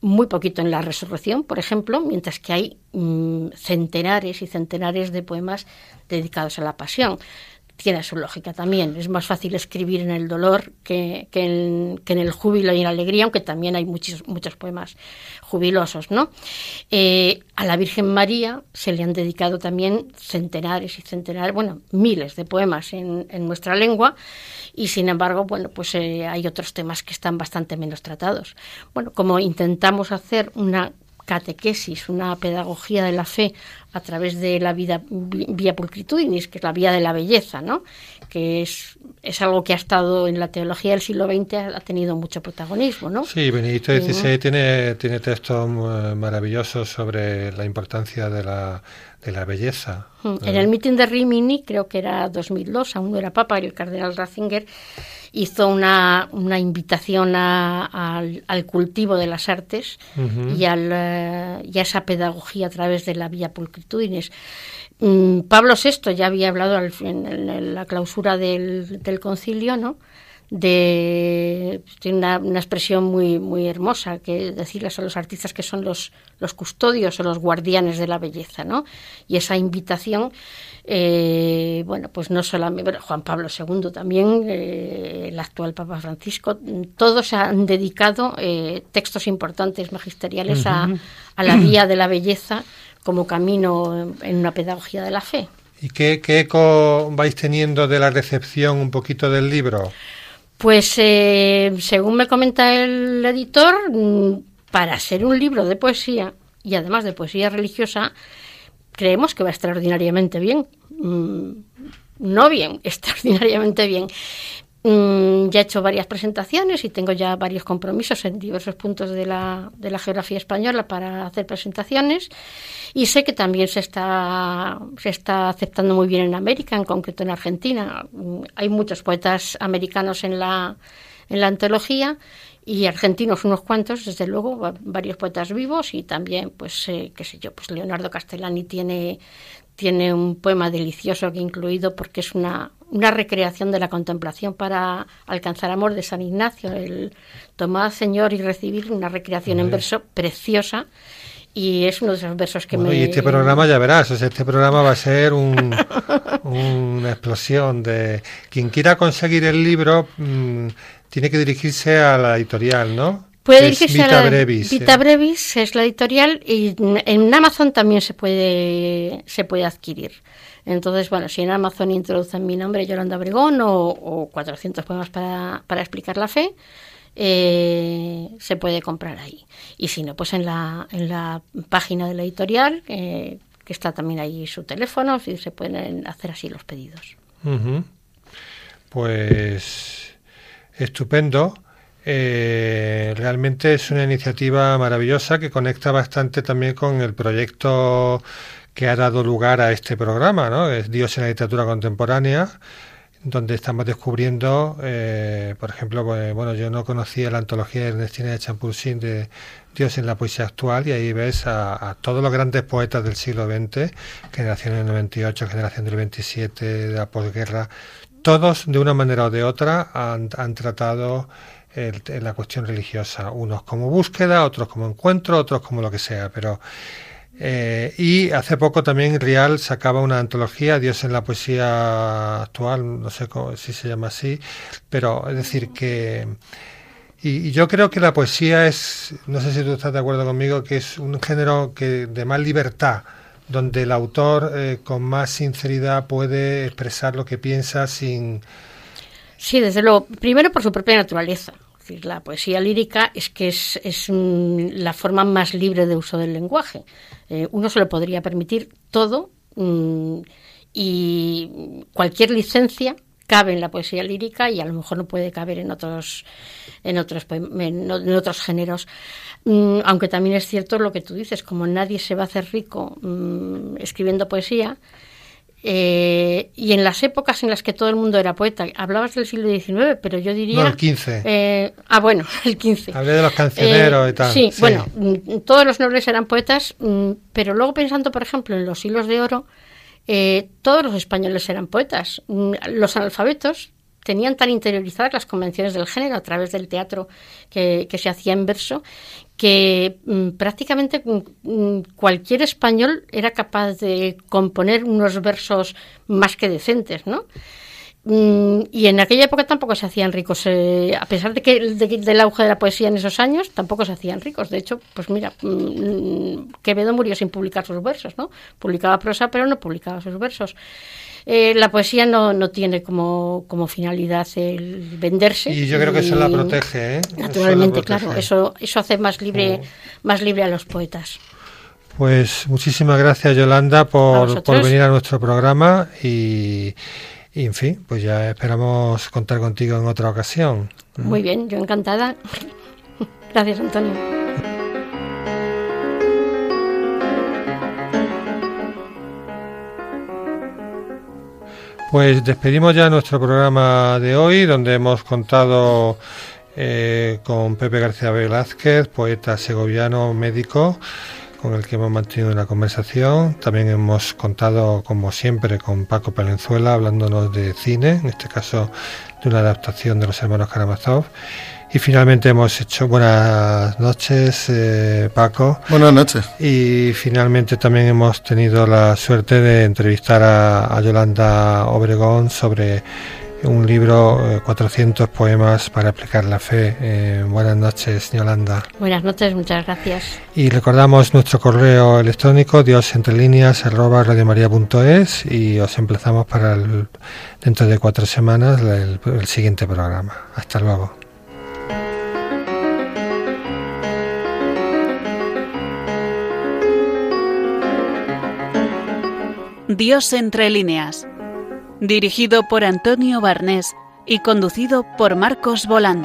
muy poquito en la resurrección, por ejemplo, mientras que hay mm, centenares y centenares de poemas dedicados a la pasión. Tiene su lógica también. Es más fácil escribir en el dolor que, que, en, el júbilo y en la alegría, aunque también hay muchos, muchos poemas jubilosos, ¿no? Eh, a la Virgen María se le han dedicado también centenares y centenares, bueno, miles de poemas en, en nuestra lengua y sin embargo, bueno, pues eh, hay otros temas que están bastante menos tratados. Bueno, como intentamos hacer una catequesis, una pedagogía de la fe a través de la vida vía pulcritudinis, que es la vía de la belleza, ¿no? que es, es algo que ha estado en la teología del siglo XX, ha tenido mucho protagonismo. ¿no? Sí, Benedicto XVI tiene, tiene textos maravillosos sobre la importancia de la, de la belleza. Mm, en el mitin de Rimini, creo que era 2002, aún no era papa, el cardenal Ratzinger hizo una, una invitación al, cultivo de las artes y, al, eh, y, a esa pedagogía a través de la vía pulcritudines. Mm, Pablo VI ya había hablado en, la clausura del, del concilio, ¿no? De tiene una, una, expresión muy muy hermosa que decirles a los artistas que son los los custodios o los guardianes de la belleza no y esa invitación eh, bueno pues no solamente Juan Pablo II también eh, el actual Papa Francisco todos han dedicado eh, textos importantes magisteriales a, a la vía de la belleza como camino en una pedagogía de la fe. ¿Y qué, qué eco vais teniendo de la recepción un poquito del libro? Pues eh, según me comenta el editor, mm, para ser un libro de poesía y además de poesía religiosa, creemos que va extraordinariamente bien. Mm, no bien, extraordinariamente bien. Mm, ya he hecho varias presentaciones y tengo ya varios compromisos en diversos puntos de la, de la geografía española para hacer presentaciones y sé que también se está, se está aceptando muy bien en América, en concreto en Argentina. Mm, hay muchos poetas americanos en la, en la antología y argentinos unos cuantos, desde luego, varios poetas vivos y también, pues, eh, qué sé yo, pues Leonardo Castellani tiene, tiene un poema delicioso que he incluido porque es una, una recreación de la contemplación para alcanzar amor de San Ignacio, el tomar Señor y recibir una recreación en verso preciosa y es uno de esos versos que me... Y este programa ya verás, este programa va a ser un, una explosión de... Quien quiera conseguir el libro mm, tiene que dirigirse a la editorial, ¿no? Puede dirigirse Vita a la, Brevis. Vita Brevis es la editorial y en Amazon también se puede, se puede adquirir. Entonces, bueno, si en Amazon introducen mi nombre, Yolanda Obregón, o, 400 poemas para, para explicar la fe, eh, se puede comprar ahí. Y si no, pues en la, en la página de la editorial, eh, que está también ahí su teléfono, y se pueden hacer así los pedidos. Pues estupendo. Eh, realmente es una iniciativa maravillosa que conecta bastante también con el proyecto que ha dado lugar a este programa, ¿no? Es Dios en la literatura contemporánea, donde estamos descubriendo, eh, por ejemplo, pues, bueno, yo no conocía la antología de Ernestina de Champursin de Dios en la poesía actual y ahí ves a, todos los grandes poetas del siglo XX, generación del 98, generación del 27, de la posguerra, todos de una manera o de otra han, tratado la cuestión religiosa, unos como búsqueda, otros como encuentro, otros como lo que sea, pero eh, y hace poco también Rial sacaba una antología, Dios en la poesía actual, no sé si se llama así, pero es decir que... Y, yo creo que la poesía es, no sé si tú estás de acuerdo conmigo, que es un género que de más libertad, donde el autor eh, con más sinceridad puede expresar lo que piensa sin... Sí, desde luego. Primero por su propia naturaleza la poesía lírica es que es, la forma más libre de uso del lenguaje. Eh, uno se lo podría permitir todo mm, y cualquier licencia cabe en la poesía lírica y a lo mejor no puede caber en otros en otros en, otros géneros mm, aunque también es cierto lo que tú dices como nadie se va a hacer rico mm, escribiendo poesía eh, y en las épocas en las que todo el mundo era poeta, hablabas del siglo XIX, pero yo diría... No, el XV. Eh, ah, bueno, el XV. Hablé de los cancioneros y tal. Sí, bueno, mm, todos los nobles eran poetas, mm, pero luego pensando, por ejemplo, en los hilos de oro, eh, todos los españoles eran poetas. Mm, los analfabetos tenían tan interiorizadas las convenciones del género a través del teatro que, se hacía en verso, que mm, prácticamente mm, mm, cualquier español era capaz de componer unos versos más que decentes, ¿no? Y en aquella época tampoco se hacían ricos, eh, a pesar de que del auge de la poesía en esos años, tampoco se hacían ricos. De hecho, pues mira, Quevedo murió sin publicar sus versos, ¿no? Publicaba prosa, pero no publicaba sus versos. Eh, la poesía no, no tiene como, como, finalidad el venderse. Y yo creo que eso la protege, ¿eh? Naturalmente, claro, eso, eso hace más libre, más libre a los poetas. Pues muchísimas gracias Yolanda por, por venir a nuestro programa y, y, en fin, pues ya esperamos contar contigo en otra ocasión. Muy bien, yo encantada. Gracias Antonio. Pues despedimos ya nuestro programa de hoy, donde hemos contado eh, con Pepe García Velázquez, poeta segoviano, médico, con el que hemos mantenido una conversación. También hemos contado, como siempre, con Paco Palenzuela, hablándonos de cine, en este caso de una adaptación de los hermanos Karamazov. Y finalmente hemos hecho buenas noches, eh, Paco. Buenas noches. Y finalmente también hemos tenido la suerte de entrevistar a, Yolanda Obregón sobre un libro, 400 eh, poemas para explicar la fe. Eh, buenas noches, Yolanda. Buenas noches, muchas gracias. Y recordamos nuestro correo electrónico, diosentrelíneas, arroba radiomaria.es y os emplazamos para dentro de cuatro semanas el siguiente programa. Hasta luego. Dios entre líneas, dirigido por Antonio Barnés y conducido por Marcos Bolán.